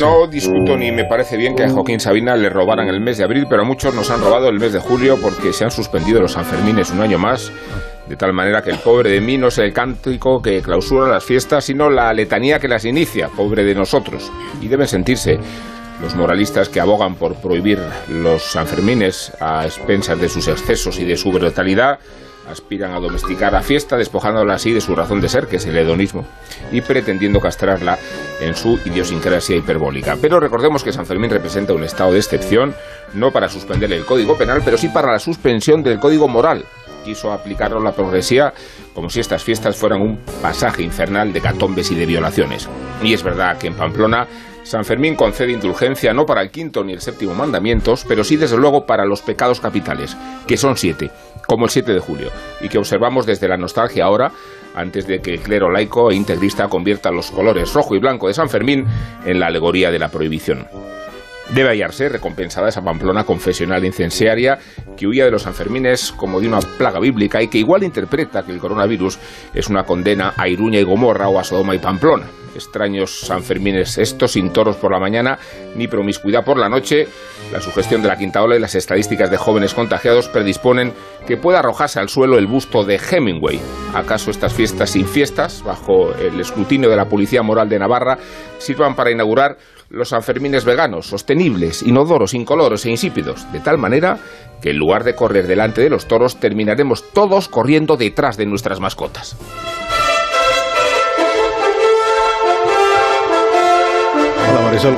No discuto ni me parece bien que a Joaquín Sabina le robaran el mes de abril, pero a muchos nos han robado el mes de julio porque se han suspendido los Sanfermines un año más, de tal manera que el pobre de mí no es el cántico que clausura las fiestas, sino la letanía que las inicia, pobre de nosotros. Y deben sentirse los moralistas que abogan por prohibir los Sanfermines a expensas de sus excesos y de su brutalidad aspiran a domesticar la fiesta, despojándola así de su razón de ser, que es el hedonismo, y pretendiendo castrarla en su idiosincrasia hiperbólica. Pero recordemos que San Fermín representa un estado de excepción, no para suspender el código penal, pero sí para la suspensión del código moral. Quiso aplicarlo la progresía como si estas fiestas fueran un pasaje infernal de catombes y de violaciones. Y es verdad que en Pamplona San Fermín concede indulgencia no para el quinto ni el séptimo mandamientos, pero sí desde luego para los pecados capitales, que son siete, como el 7 de julio, y que observamos desde la nostalgia ahora, antes de que el clero laico e integrista convierta los colores rojo y blanco de San Fermín en la alegoría de la prohibición. Debe hallarse recompensada esa Pamplona confesional incensiaria que huía de los Sanfermines como de una plaga bíblica y que igual interpreta que el coronavirus es una condena a Iruña y Gomorra o a Sodoma y Pamplona. Extraños Sanfermines estos, sin toros por la mañana ni promiscuidad por la noche. La sugestión de la quinta ola y las estadísticas de jóvenes contagiados predisponen que pueda arrojarse al suelo el busto de Hemingway. ¿Acaso estas fiestas sin fiestas, bajo el escrutinio de la Policía Moral de Navarra, sirvan para inaugurar los Sanfermines veganos, inodoros, incoloros e insípidos, de tal manera que en lugar de correr delante de los toros terminaremos todos corriendo detrás de nuestras mascotas.